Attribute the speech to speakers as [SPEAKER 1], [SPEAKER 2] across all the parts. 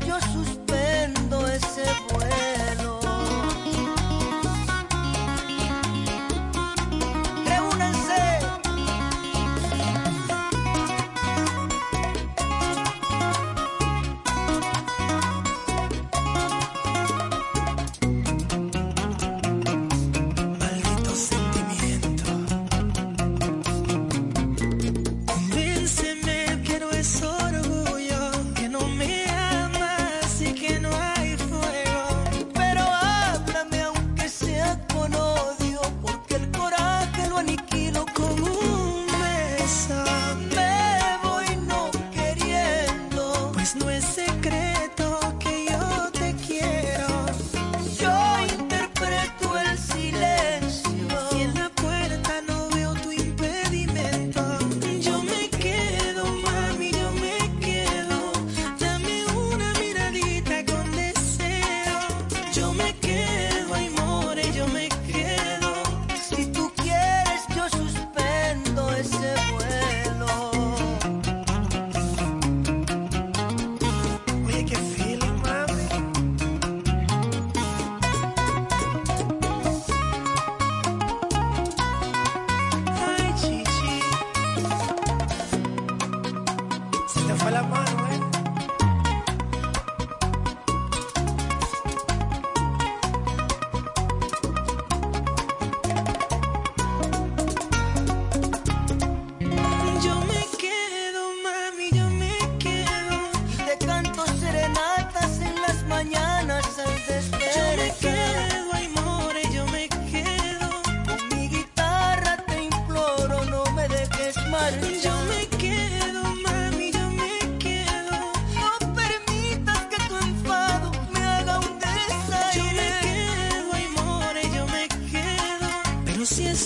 [SPEAKER 1] yo suspendo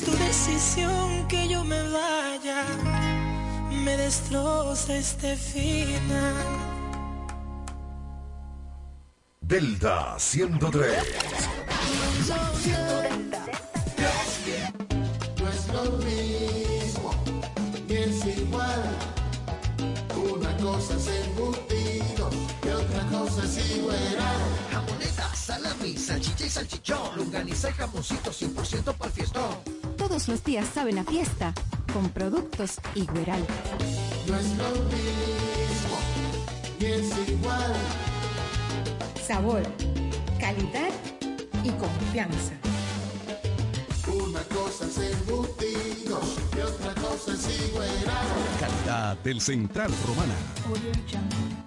[SPEAKER 2] tu decisión que yo me vaya, me destroza este final.
[SPEAKER 3] Delta 103.
[SPEAKER 4] No es lo mismo, ni es igual. Una cosa es embutido y otra cosa es igual.
[SPEAKER 5] Jamoneta, salami, salchicha y salchichón, longaniza y jamoncito 100% para el fiestón.
[SPEAKER 6] Todos los días saben a fiesta con productos Igueral.
[SPEAKER 4] No es lo mismo, ni es igual.
[SPEAKER 7] Sabor, calidad y confianza.
[SPEAKER 4] Una cosa es embutidos y otra cosa es igual.
[SPEAKER 8] Calidad del Central Romana.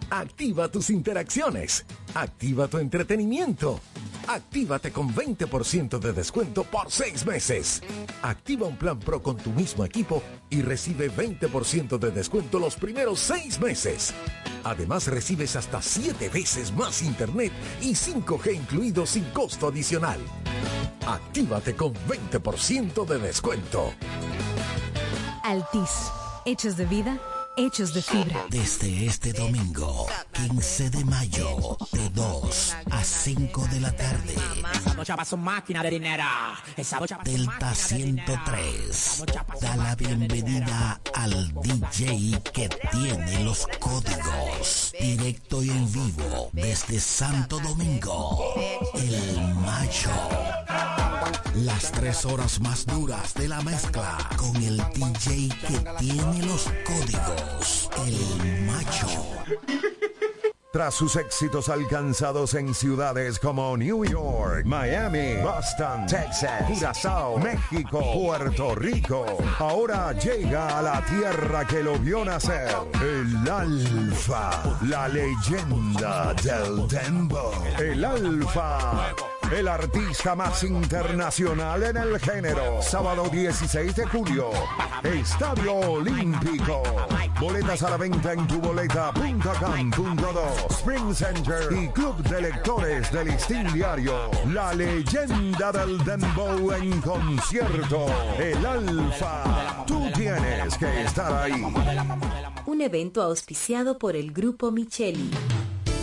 [SPEAKER 3] Activa tus interacciones. Activa tu entretenimiento. Actívate con 20% de descuento por 6 meses. Activa un plan Pro con tu mismo equipo y recibe 20% de descuento los primeros 6 meses. Además recibes hasta 7 veces más internet y 5G incluido sin costo adicional. Actívate con 20% de descuento.
[SPEAKER 6] Altis. Hechos de vida, hechos de fibra.
[SPEAKER 9] Desde este domingo, 15 de mayo, de 2 a 5 de la tarde. Delta 103 da la bienvenida al DJ que tiene los códigos. Directo y en vivo desde Santo Domingo, el macho. Las tres horas más duras de la mezcla con el DJ que tiene los códigos, el macho.
[SPEAKER 3] Tras sus éxitos alcanzados en ciudades como New York, Miami, Boston, Texas, Curazao, México, Puerto Rico, ahora llega a la tierra que lo vio nacer, el Alfa, la leyenda del Dembo, el Alfa. El artista más internacional en el género. Sábado 16 de julio. Estadio Olímpico. Boletas a la venta en tuboleta.com.do. Spring Center y Club de Lectores del Listín Diario. La leyenda del Dembow en concierto. El Alfa. Tú tienes que estar ahí.
[SPEAKER 10] Un evento auspiciado por el Grupo Micheli.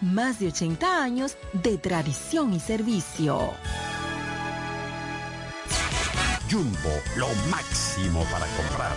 [SPEAKER 11] más de 80 años de tradición y servicio.
[SPEAKER 8] Jumbo, lo máximo para comprar.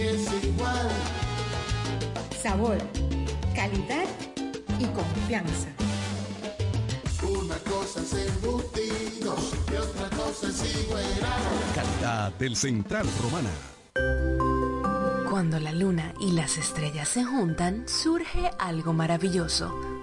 [SPEAKER 12] es igual.
[SPEAKER 7] Sabor, calidad y confianza.
[SPEAKER 12] Una cosa es embutido y otra cosa es igual.
[SPEAKER 8] Calidad del Central Romana.
[SPEAKER 13] Cuando la luna y las estrellas se juntan, surge algo maravilloso.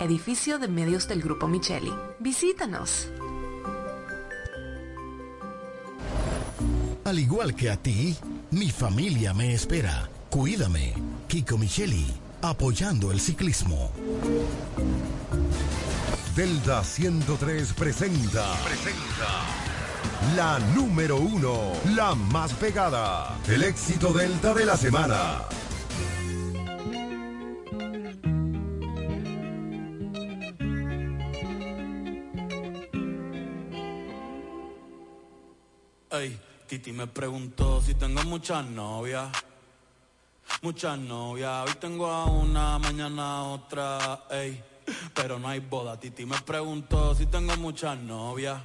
[SPEAKER 13] edificio de medios del Grupo Micheli. Visítanos.
[SPEAKER 9] Al igual que a ti, mi familia me espera. Cuídame. Kiko Micheli, apoyando el ciclismo.
[SPEAKER 3] Delta 103 presenta. Presenta. La número uno, la más pegada. El éxito Delta de la semana.
[SPEAKER 14] Ey, Titi me preguntó si tengo muchas novias. Muchas novias. Hoy tengo a una, mañana otra. Ey, pero no hay boda. Titi me preguntó si tengo muchas novias.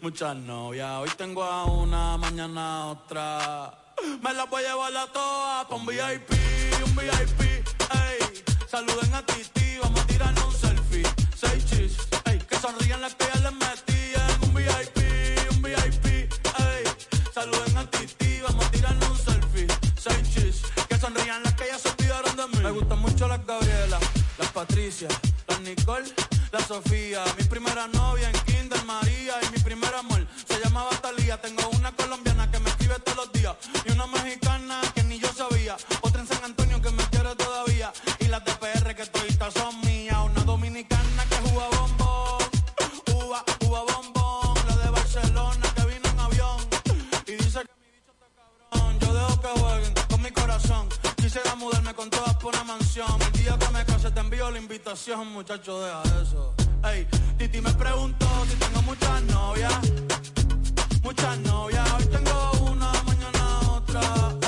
[SPEAKER 14] Muchas novias. Hoy tengo a una, mañana otra. Me las voy a llevar a todas pa' un VIP, un VIP. Ey, saluden a Titi, vamos a tirarnos un selfie. Seis chis, ey, que sonrían las que ya les metí Patricia, las Nicole, las Sofía. Mi primera novia en Kinder María y mi primer amor se llamaba Talía. Tengo una colombiana que me escribe todos los días Mudarme con todas por una mansión. El día que me case te envío la invitación, muchacho, deja eso. Ey, Titi me preguntó si tengo muchas novias. Muchas novias, hoy tengo una, mañana otra.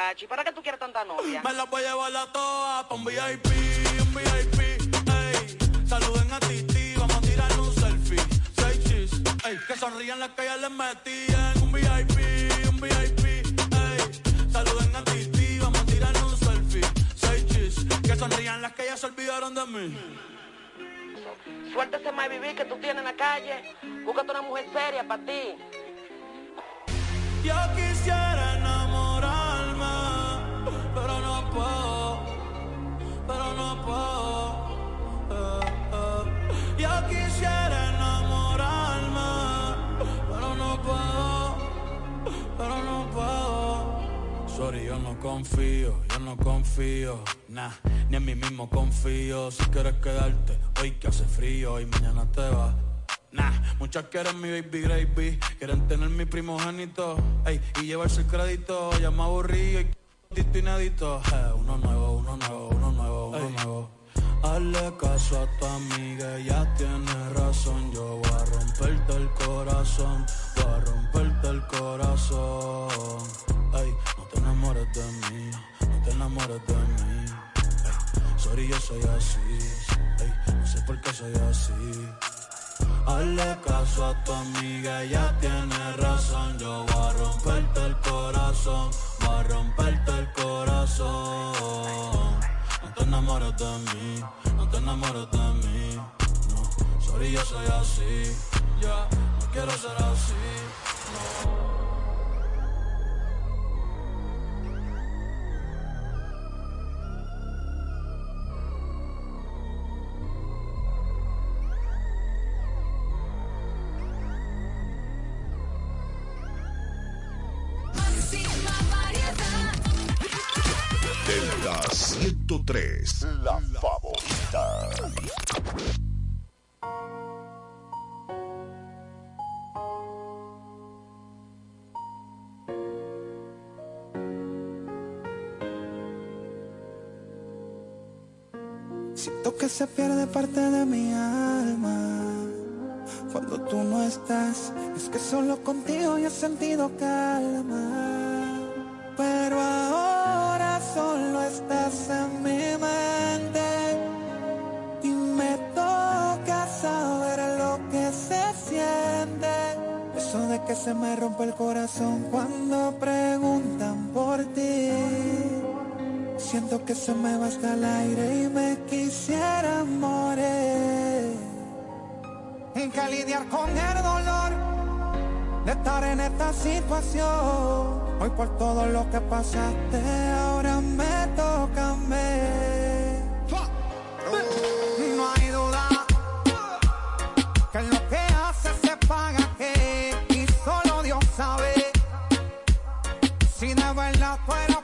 [SPEAKER 15] Muchacho, ¿y para qué tú quieres tanta novia?
[SPEAKER 14] Me las voy a llevar a todas pa' un VIP, un VIP, ey. Saluden a Titi, vamos a tirar un selfie. Seis chis, ey. Que sonrían las que ya les metían. Un VIP, un VIP, ey. Saluden a Titi, vamos a tirar un selfie. Seis chis, que sonrían las que ya se olvidaron de mí.
[SPEAKER 15] Suelta ese más vivir que tú tienes en la calle. Búscate una mujer seria para ti.
[SPEAKER 14] Yo quisiera puedo, pero no puedo. eh, eh. Yo quisiera enamorarme, pero no puedo, pero no puedo. Sorry, yo no confío, yo no confío, nah, ni en mí mismo confío. Si quieres quedarte, hoy que hace frío y mañana te vas. Nah, muchas quieren mi baby gravy, quieren tener mi primogénito, ey, y llevarse el crédito, ya me aburrí tito inédito. Eh, uno nuevo, uno nuevo, uno nuevo, uno nuevo. Hazle caso a tu amiga, ella tiene razón. Yo voy a romperte el corazón, voy a romperte el corazón. Ey, no te enamores de mí, no te enamores de mí. Ey, sorry, yo soy así, ey, no sé por qué soy así. Hazle caso a tu amiga, ella tiene razón. Yo voy a romperte el corazón, voy a romperte el corazón. No te enamores de mí, no te enamores de mí. No, sorry, yo soy así. Ya, no quiero ser así. No.
[SPEAKER 16] Se pierde parte de mi alma cuando tú no estás. Es que solo contigo yo he sentido calma. Pero ahora solo estás en mi mente y me toca saber lo que se siente. Eso de que se me rompe el corazón cuando preguntan por ti. Siento que se me va hasta el aire y me lidiar con el dolor de estar en esta situación. Hoy por todo lo que pasaste, ahora me toca a mí. No hay duda que lo que hace se paga aquí y solo Dios sabe si de verdad tú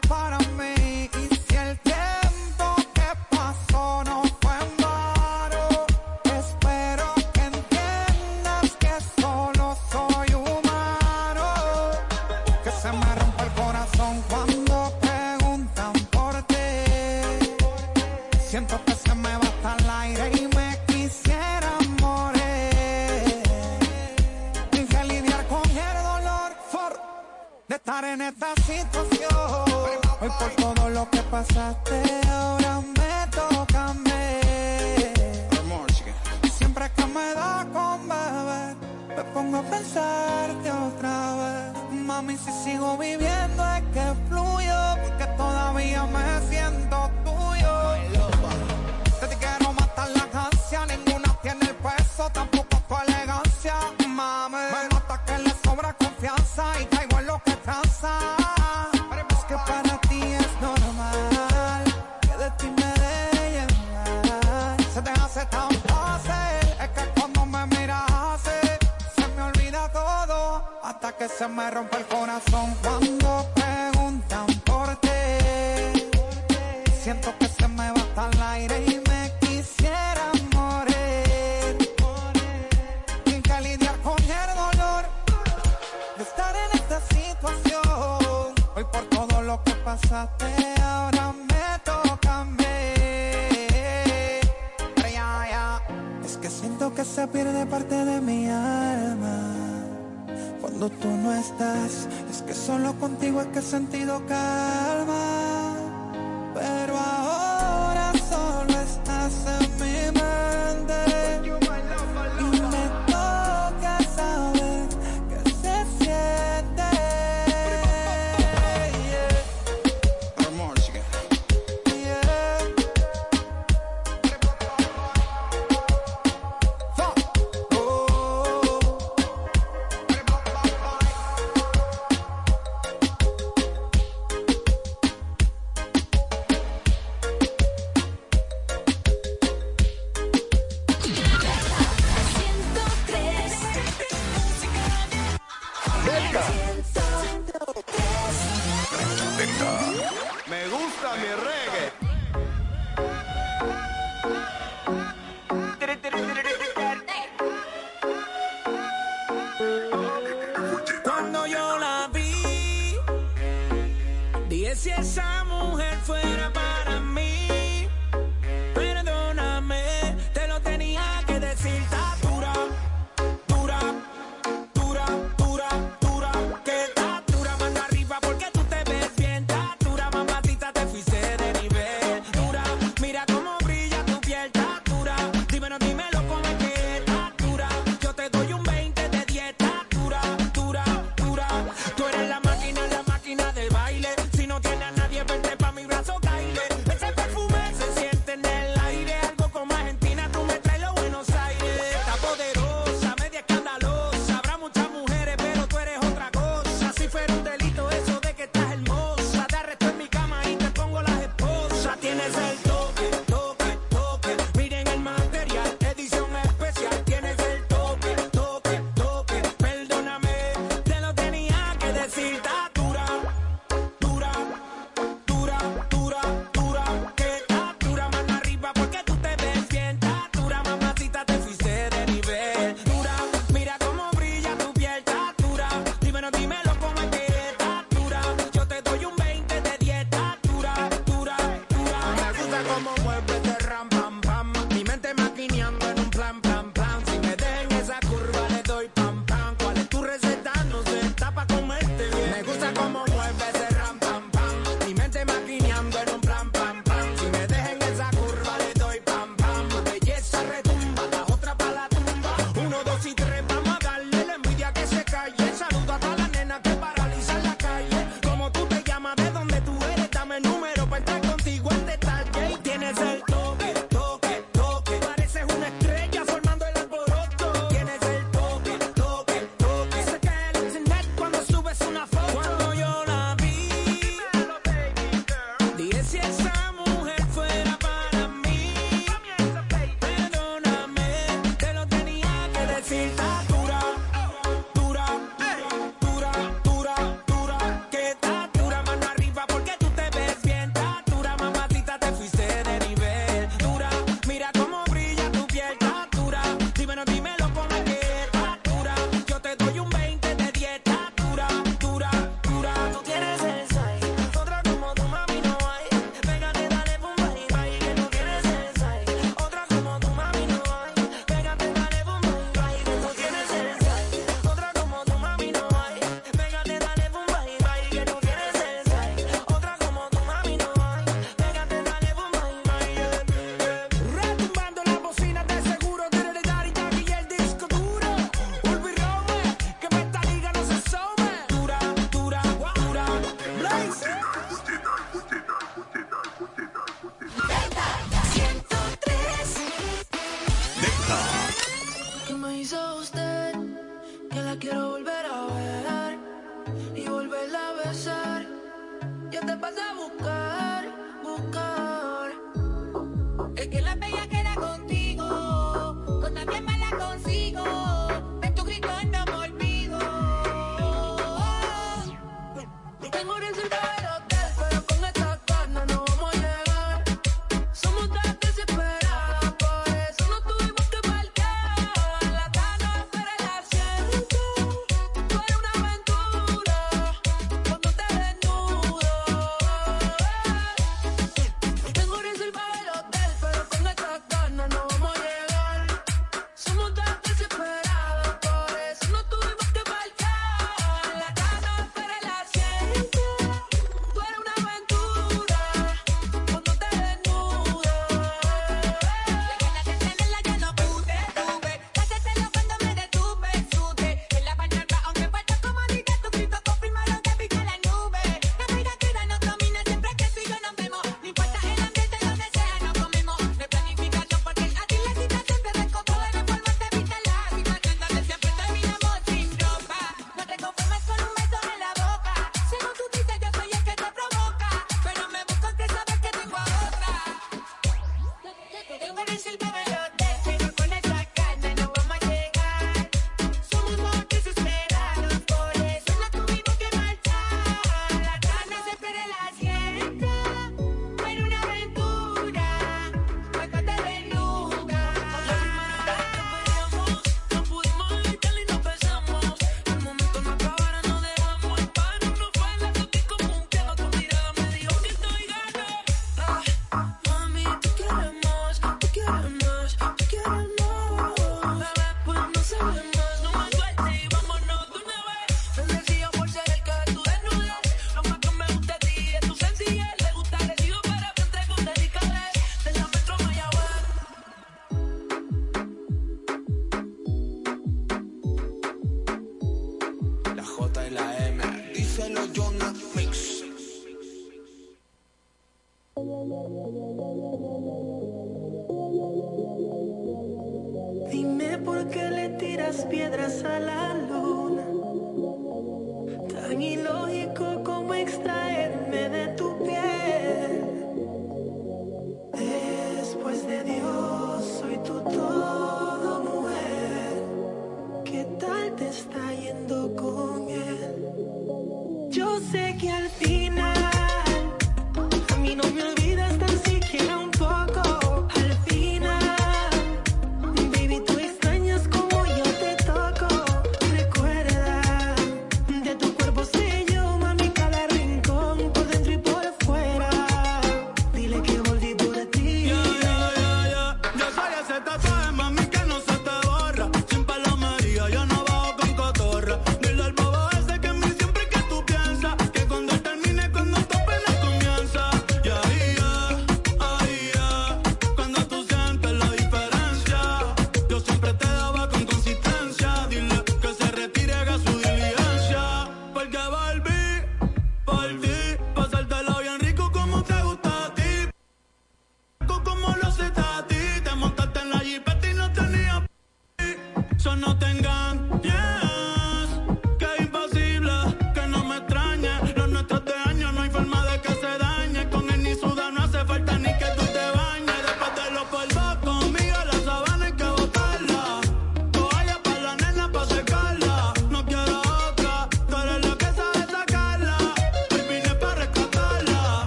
[SPEAKER 16] Dime por qué le tiras piedras a la
[SPEAKER 14] luz.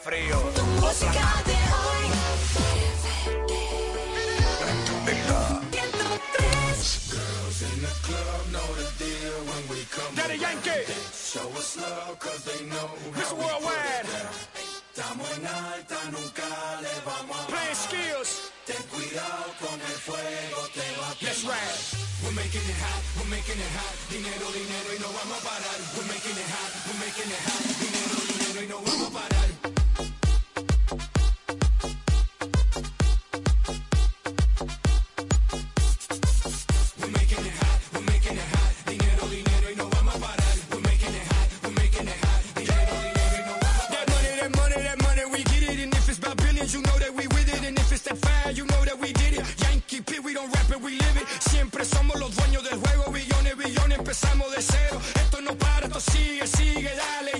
[SPEAKER 17] frío.
[SPEAKER 18] empezamos de cero. Esto no para, esto sigue, sigue, dale.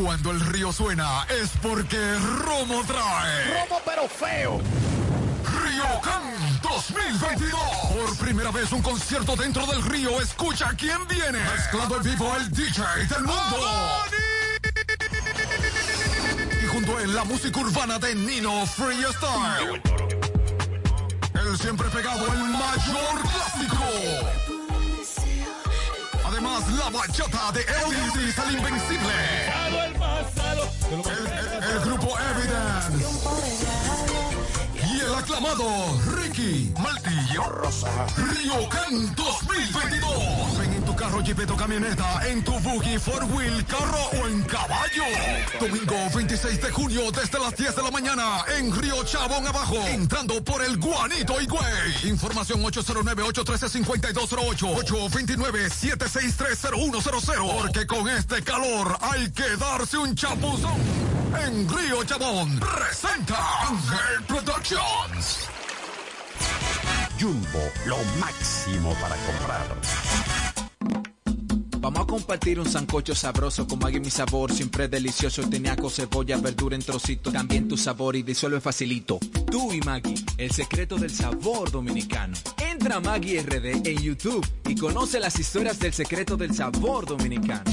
[SPEAKER 19] Cuando el río suena es porque Romo trae.
[SPEAKER 5] Romo pero feo.
[SPEAKER 19] Río Can 2022. Por primera vez un concierto dentro del río. Escucha quién viene. Mezclando en vivo el DJ del mundo. Y junto a él la música urbana de Nino Freestyle. El siempre pegado, el mayor clásico. Además, la bachata de Eudis, el invencible. El, el- el grupo Evidence. Aclamado Ricky Martillo Río Can 2022. Ven en tu carro, jeepeta o camioneta, en tu buggy, four wheel, carro o en caballo. Domingo 26 de junio desde las 10 de la mañana en Río Chabón abajo, entrando por el Guanito y Güey. Información 809-813-5208, 829-7630100. Porque con este calor hay que darse un chapuzón. En Río Chabón presenta Ángel Productions.
[SPEAKER 20] Jumbo, lo máximo para comprar.
[SPEAKER 21] Vamos a compartir un sancocho sabroso con Maggi mi sabor, siempre delicioso, teniaco, cebolla, verdura en trocitos, también tu sabor y disuelve facilito. Tú y Maggi, el secreto del sabor dominicano. Entra a Maggi RD en YouTube y conoce las historias del secreto del sabor dominicano.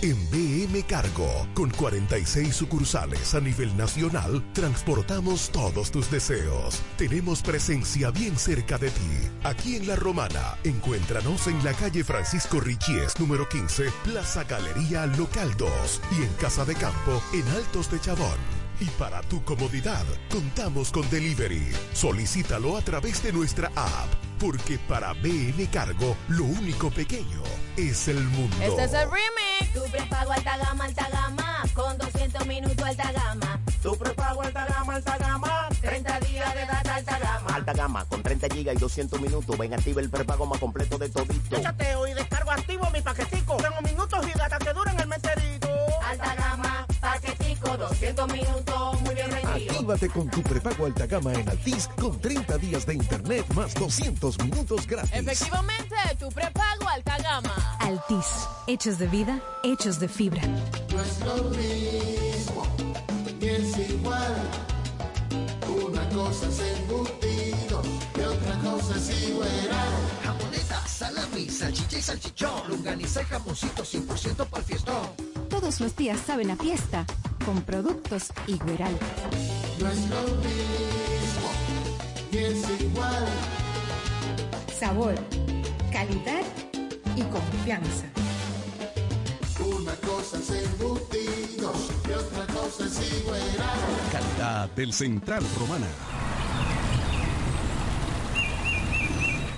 [SPEAKER 8] En BM Cargo, con 46 sucursales a nivel nacional, transportamos todos tus deseos. Tenemos presencia bien cerca de ti. Aquí en La Romana, encuéntranos en la calle Francisco Richies, número 15, Plaza Galería Local 2 y en Casa de Campo, en Altos de Chabón. Y para tu comodidad, contamos con delivery. Solicítalo a través de nuestra app, porque para BM Cargo, lo único pequeño es el mundo.
[SPEAKER 18] Este es. Tu prepago alta gama, alta gama. Con 200 minutos alta gama.
[SPEAKER 5] Tu prepago alta gama, alta gama.
[SPEAKER 18] 30 días de data alta gama.
[SPEAKER 5] Alta gama con 30 gigas y 200 minutos. Ven, activa el prepago más completo de todito.
[SPEAKER 18] Yo chateo y descargo activo mi paquetico. Tengo minutos y data que duran el mes enterito. Alta gama, paquetico, 200 minutos.
[SPEAKER 22] Actívate con tu prepago alta gama en Altis con 30 días de internet más 200 minutos gratis.
[SPEAKER 18] Efectivamente, tu prepago alta gama.
[SPEAKER 23] Altis, hechos de vida, hechos de fibra.
[SPEAKER 4] No es lo mismo, ni es igual. Una cosa es embutido y otra cosa es igual.
[SPEAKER 5] Jamoneta, salami, salchicha y salchichón. Lunganiza y jamoncito 100% para el fiestón.
[SPEAKER 6] Todos los días saben a fiesta con productos Igueral.
[SPEAKER 4] No es lo mismo, ni es igual.
[SPEAKER 7] Sabor, calidad y confianza.
[SPEAKER 4] Una cosa es embutido y otra cosa es igual.
[SPEAKER 8] Calidad del Central Romana.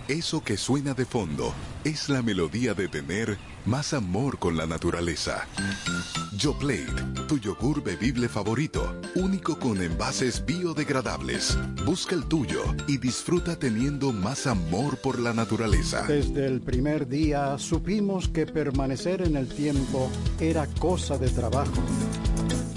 [SPEAKER 24] Eso que suena de fondo es la melodía de tener más amor con la naturaleza. Yoplait, tu yogur bebible favorito, único con envases biodegradables. Busca el tuyo y disfruta teniendo más amor por la naturaleza.
[SPEAKER 25] Desde el primer día supimos que permanecer en el tiempo era cosa de trabajo.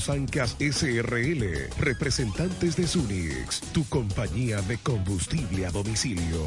[SPEAKER 8] Sancas SRL, representantes de Sunix, tu compañía de combustible a domicilio.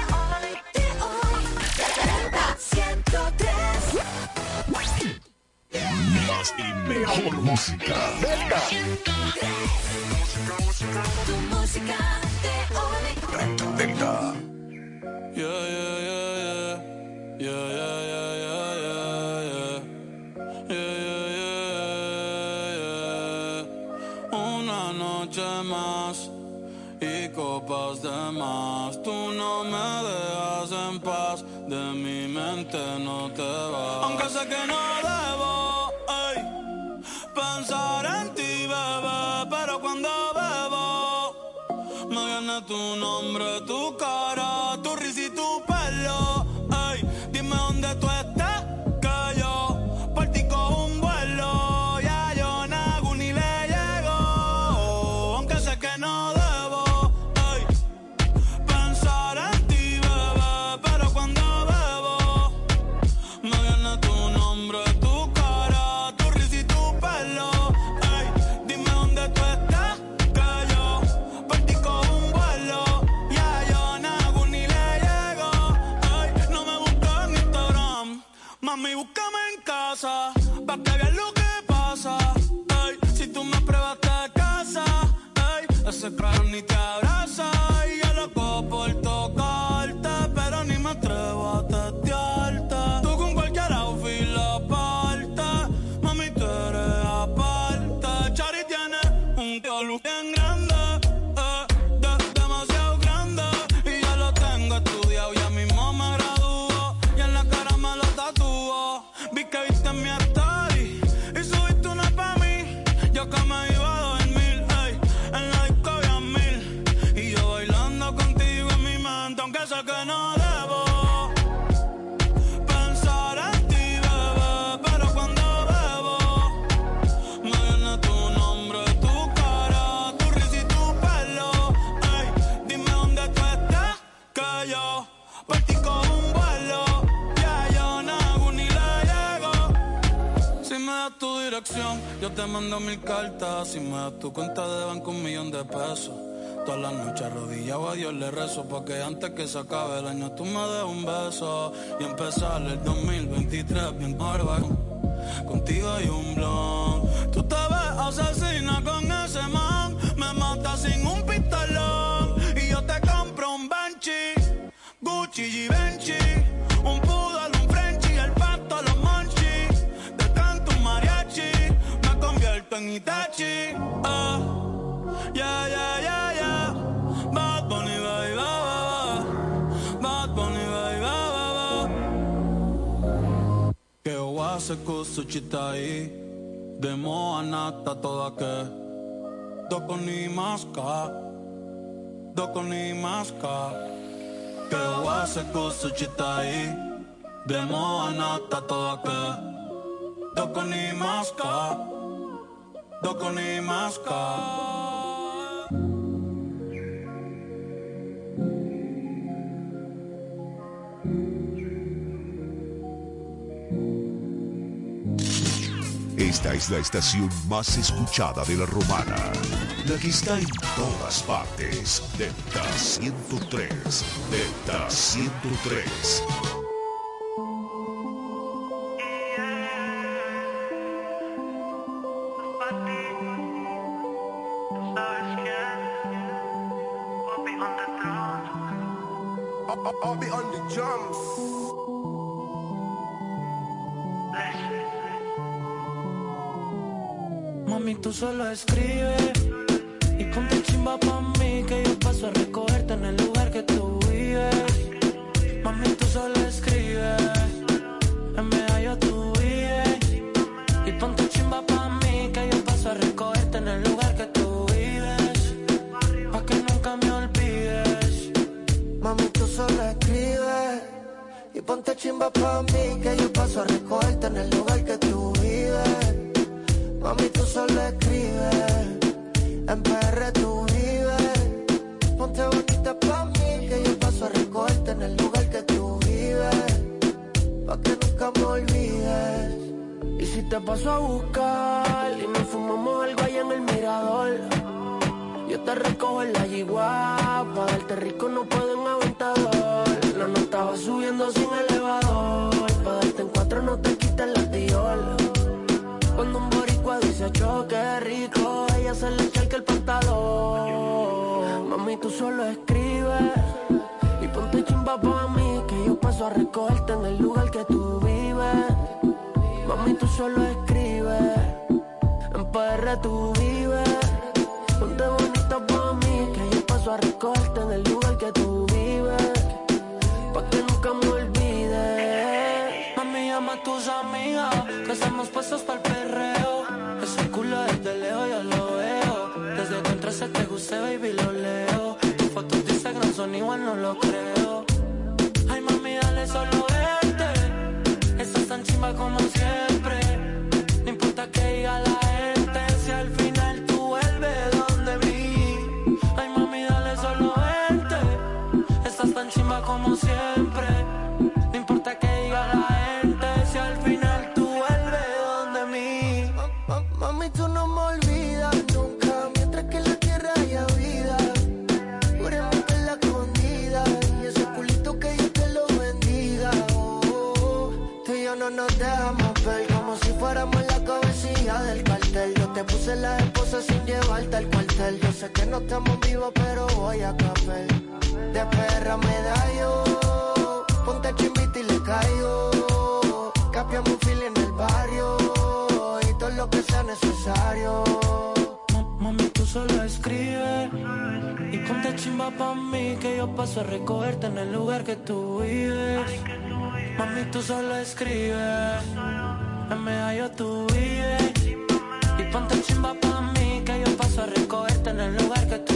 [SPEAKER 26] Más y mejor música.
[SPEAKER 27] Tu música de hoy.
[SPEAKER 26] Delta.
[SPEAKER 14] Yeah, yeah, yeah, yeah. Yeah, yeah, yeah, yeah, yeah, yeah. Yeah, yeah, yeah, yeah. Una noche más y copas de más. Tú no me dejas en paz. De mi mente no te vas. Aunque sé que no debo pensar en ti, bebé. Pero cuando bebo, me viene tu nombre, tu cara, tu risa y tu en casa, yo te mando mil cartas. Si me das tu cuenta de banco, un millón de pesos. Todas las noches arrodillado a Dios le rezo Porque antes que se acabe el año tú me des un beso Y empezar el 2023 bien bárbaro Contigo hay un blon Tú te ves asesina con ese man Me mata sin un pistolón Y yo te compro un Banshee Gucci y Benchi Itachi ah. Yeah, yeah, yeah, yeah. Bad Bunny, voy a
[SPEAKER 28] se kusu chitai Demo anata toda ke Doko ni maska Doko ni maska Que wa se kusu chitai Demo anata toda ke Doko ni maska Doko ni maska
[SPEAKER 1] Esta es la estación más escuchada de la romana. La que está en todas partes. Delta 103. Delta 103.
[SPEAKER 29] Llama a tus amigas, que estamos puestos para el perreo. Ese culo desde lejos yo lo veo. Desde que entraste te guste, baby, lo leo. Tus fotos de Instagram son igual, no lo creo. Ay, mami, dale solo verte. Estás tan chimba como siempre. No importa que diga la gente, si al final tú vuelves donde mí. Ay, mami, dale solo verte. Estás tan chimba como siempre.
[SPEAKER 30] Puse la esposa sin llevarte al cuartel. Yo sé que no estamos vivos, pero voy a café. De perra me da yo, ponte chimbita y le caigo. Capiamos un fil en el barrio y todo lo que sea necesario.
[SPEAKER 29] Mami, tú solo escribes y ponte chimba pa' mí que yo paso a recogerte en el lugar que tú vives. Mami, tú solo escribes, en medallo tú vives. Ponte chimba pa' mí que yo paso a recogerte en el lugar que tú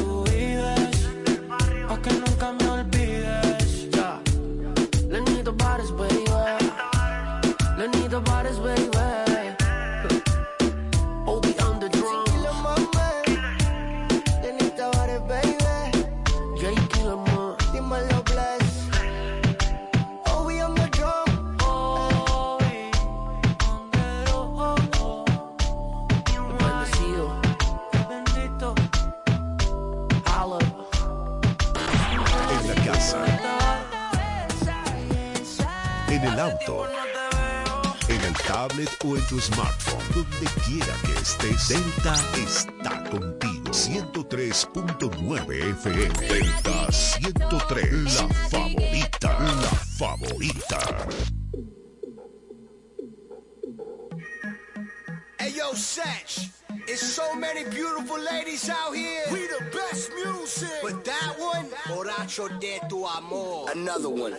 [SPEAKER 1] o en tu smartphone. Donde quiera que estés. Delta está contigo. 103.9 FM. Delta 103. La favorita. La favorita.
[SPEAKER 31] Yo, Satch. It's so many beautiful ladies out here. We the best music. But that one, Borracho de tu amor. Another one.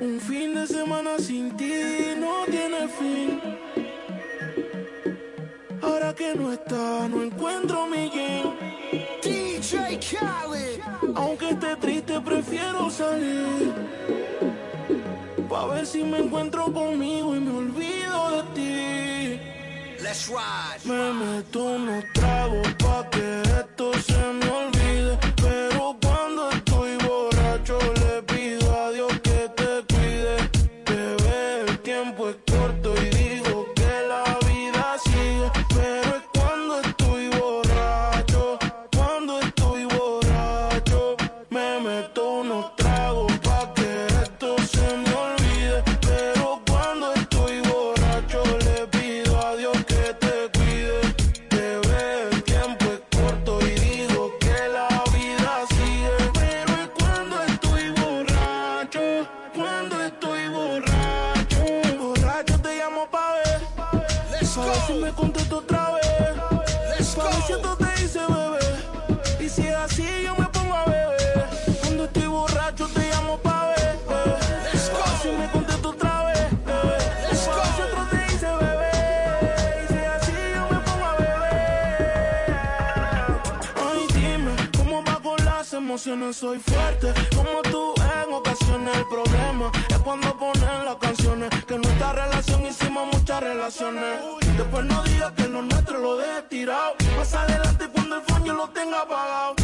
[SPEAKER 19] Un fin de semana sin ti no tiene fin. Ahora que no está, no encuentro mi game.
[SPEAKER 31] DJ Khaled.
[SPEAKER 19] Aunque esté triste, prefiero salir. Pa' ver si me encuentro conmigo y me olvido de ti.
[SPEAKER 31] Let's ride.
[SPEAKER 19] Me meto unos tragos pa' que esto se me olvide. Soy fuerte, como tú en ocasiones. El problema es cuando ponen las canciones. Que en nuestra relación hicimos muchas relaciones. Después no digas que lo nuestro lo dejé tirado. Más adelante cuando el yo lo tenga apagado.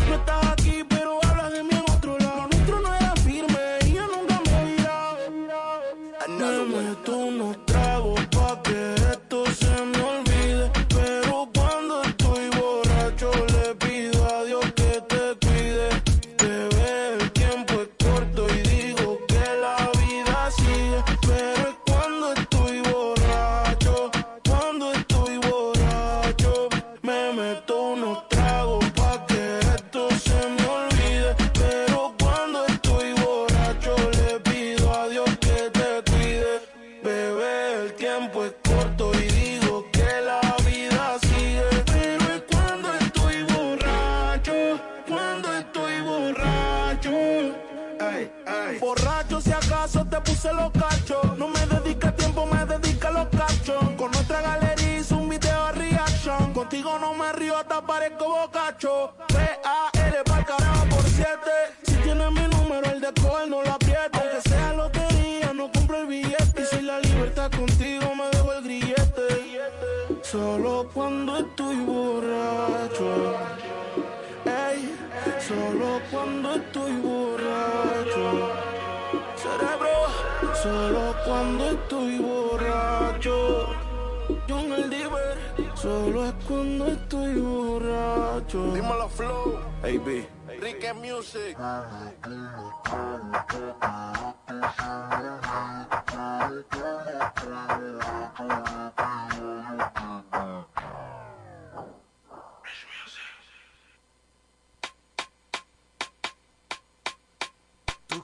[SPEAKER 4] Tú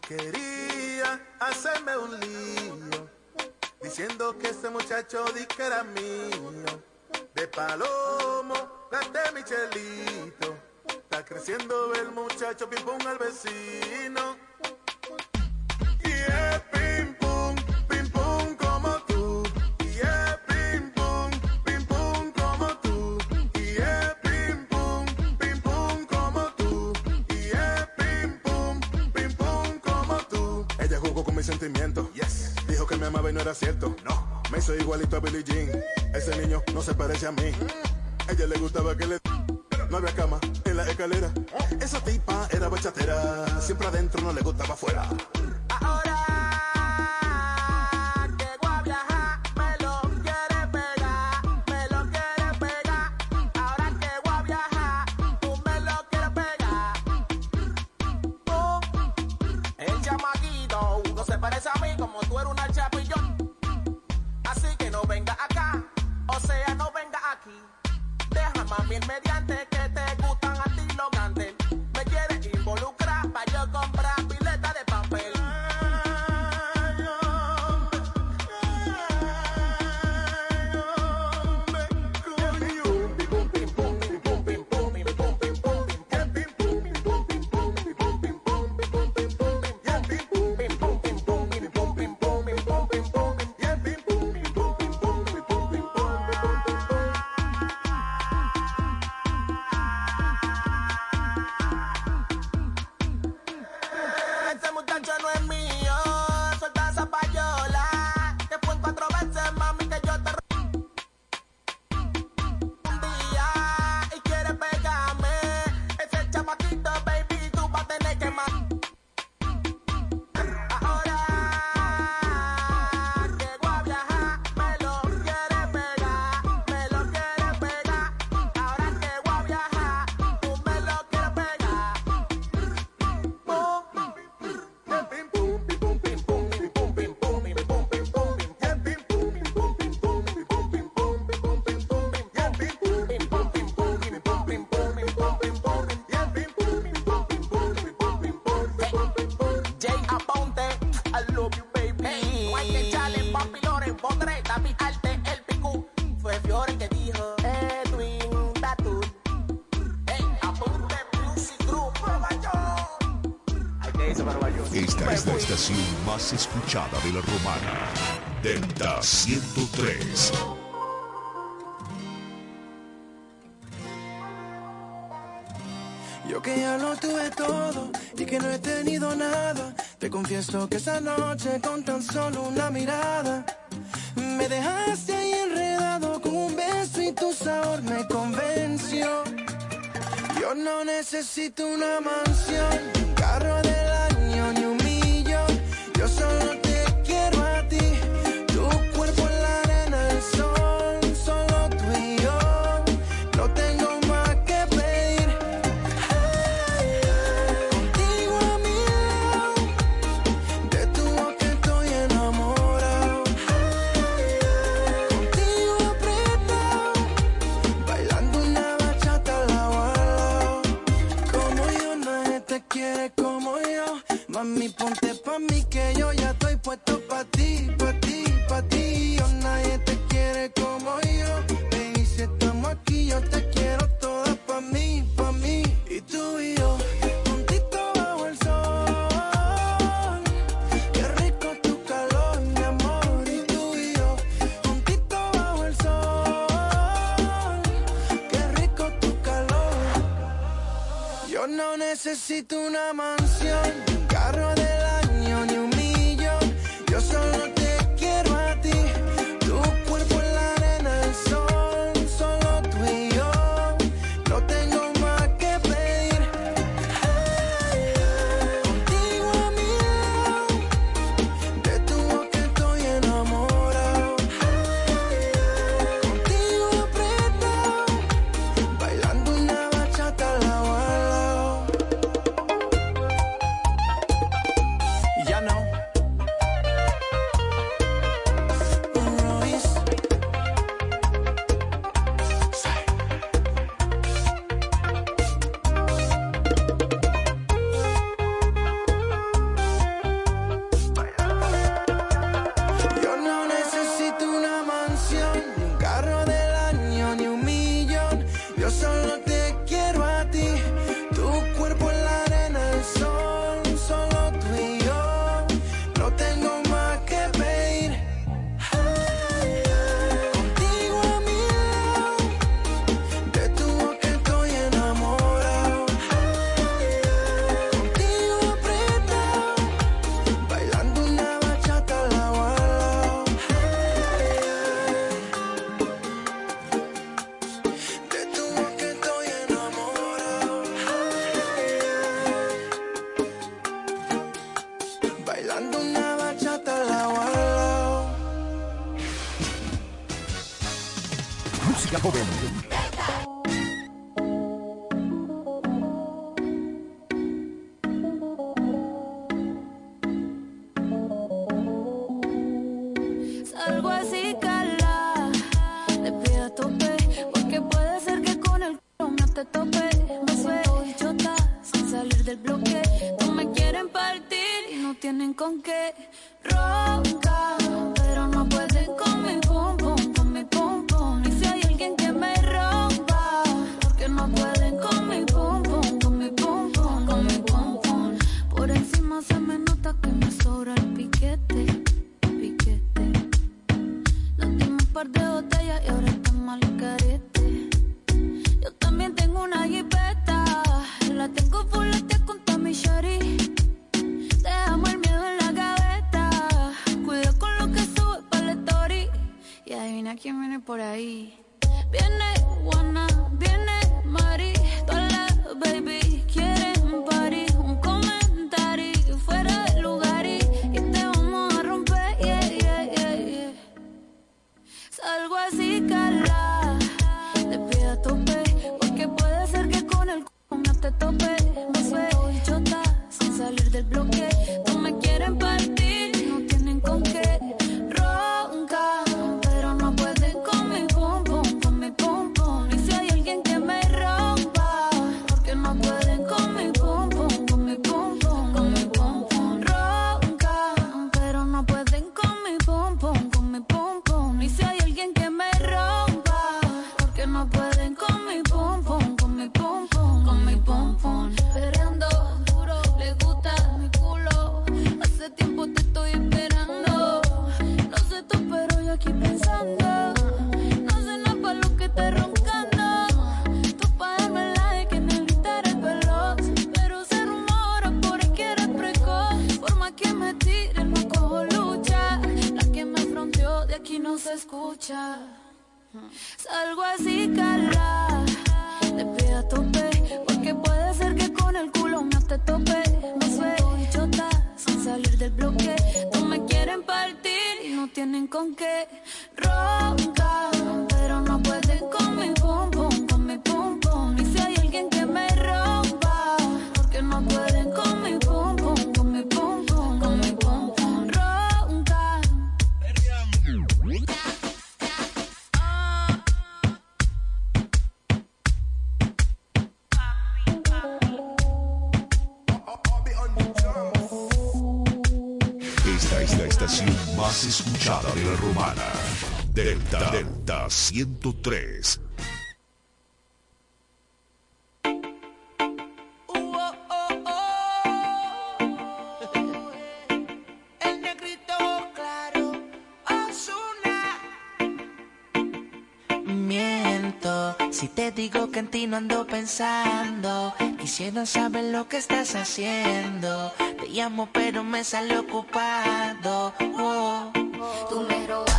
[SPEAKER 4] querías hacerme un lío, diciendo que ese muchacho di que era mío. De palomo, gasté mi. Está creciendo el muchacho, pim pum al vecino. Y es pim pum, pim pum como tú. Y es pim pum, pim pum como tú. Y es pim pum, pim pum como tú. Y es pim pum, pim pum como tú. Ella jugó con mis sentimientos. Yes. Dijo que me amaba y no era cierto. No. Me hizo igualito a Billie Jean. Ese niño no se parece a mí. Ella le gustaba que le. No había cama Esa tipa era bachatera. Siempre adentro no le gustaba afuera.
[SPEAKER 26] escuchada de la romana. Delta 103.
[SPEAKER 32] Yo que ya lo tuve todo y que no he tenido nada, te confieso que esa noche con tan solo una mirada me dejaste ahí enredado con un beso y tu sabor me convenció. Yo no necesito una mansión canción, un carro de
[SPEAKER 33] tienen con qué roncar, pero no pueden con mi pum pum, con mi pum pum. Y si hay alguien que me rompa, porque no pueden con mi pum pum, con mi pum pum, con mi pum pum. Por encima se me nota que me sobra el piquete, piquete. Nos un par de botellas y ahora estamos al carete. Yo también tengo una guipeta, la tengo full quién viene por ahí. Viene Juana, viene tienen con qué
[SPEAKER 34] roncar, pero no pueden con mi.
[SPEAKER 1] hinchada de la. Delta Delta 103.
[SPEAKER 35] Si te digo que en ti no ando pensando, quisiera saber lo que estás haciendo. Te llamo pero me sale ocupado.
[SPEAKER 34] Tú me.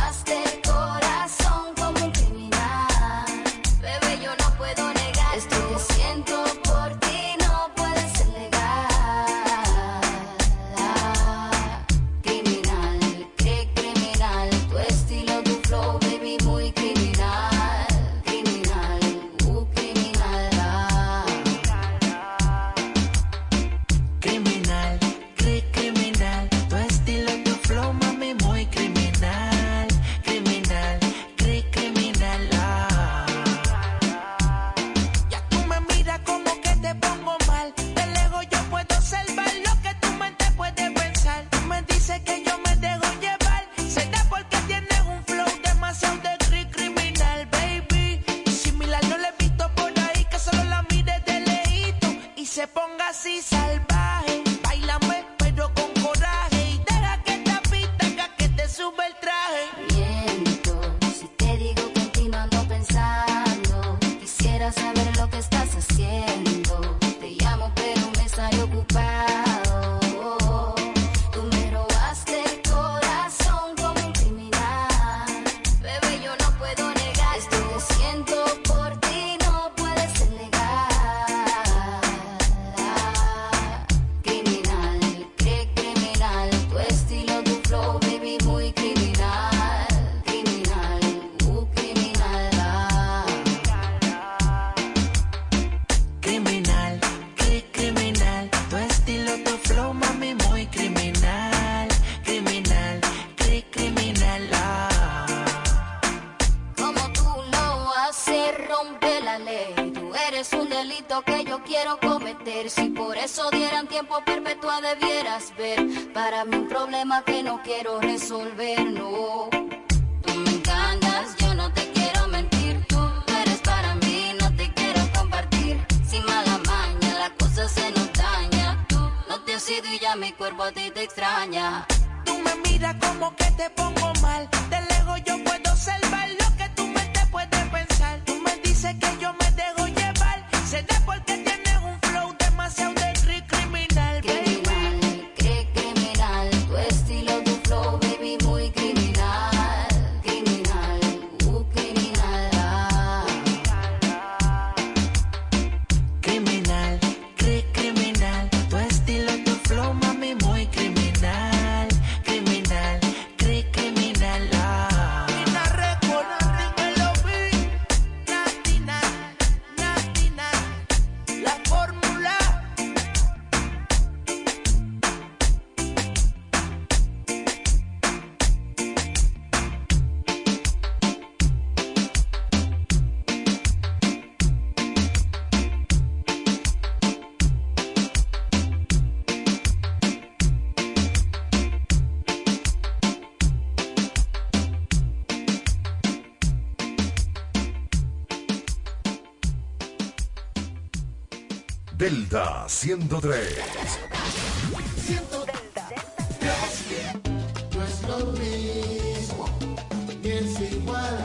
[SPEAKER 3] 103. 103.
[SPEAKER 36] No es lo mismo, ni es igual.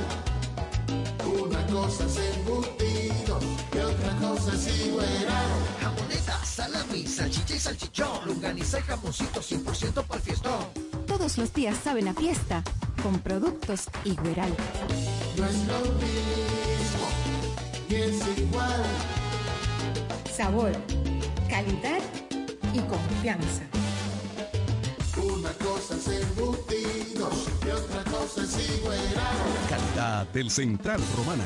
[SPEAKER 36] Una cosa es embutido y otra cosa es igualado.
[SPEAKER 37] Jamoneta, salami, salchicha y salchichón. Lunganiza y jamoncito 100% para el fiestón.
[SPEAKER 6] Todos los días saben a fiesta con productos Igueral.
[SPEAKER 36] No es lo mismo, ni es igual.
[SPEAKER 7] Sabor calidad y confianza.
[SPEAKER 36] Una cosa es embutidos y otra cosa es higuerado.
[SPEAKER 8] Calidad del Central Romana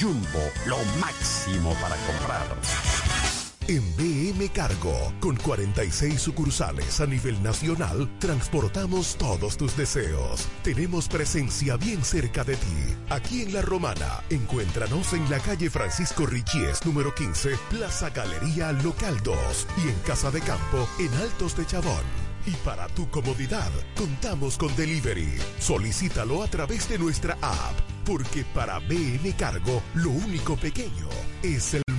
[SPEAKER 8] Jumbo, lo máximo para comprar. En BM Cargo, con 46 sucursales a nivel nacional, transportamos todos tus deseos. Tenemos presencia bien cerca de ti. Aquí en La Romana, encuéntranos en la calle Francisco Richies, número 15, Plaza Galería Local 2 y en Casa de Campo, en Altos de Chabón. Y para tu comodidad, contamos con delivery. Solicítalo a través de nuestra app, porque para BM Cargo, lo único pequeño es el mundo.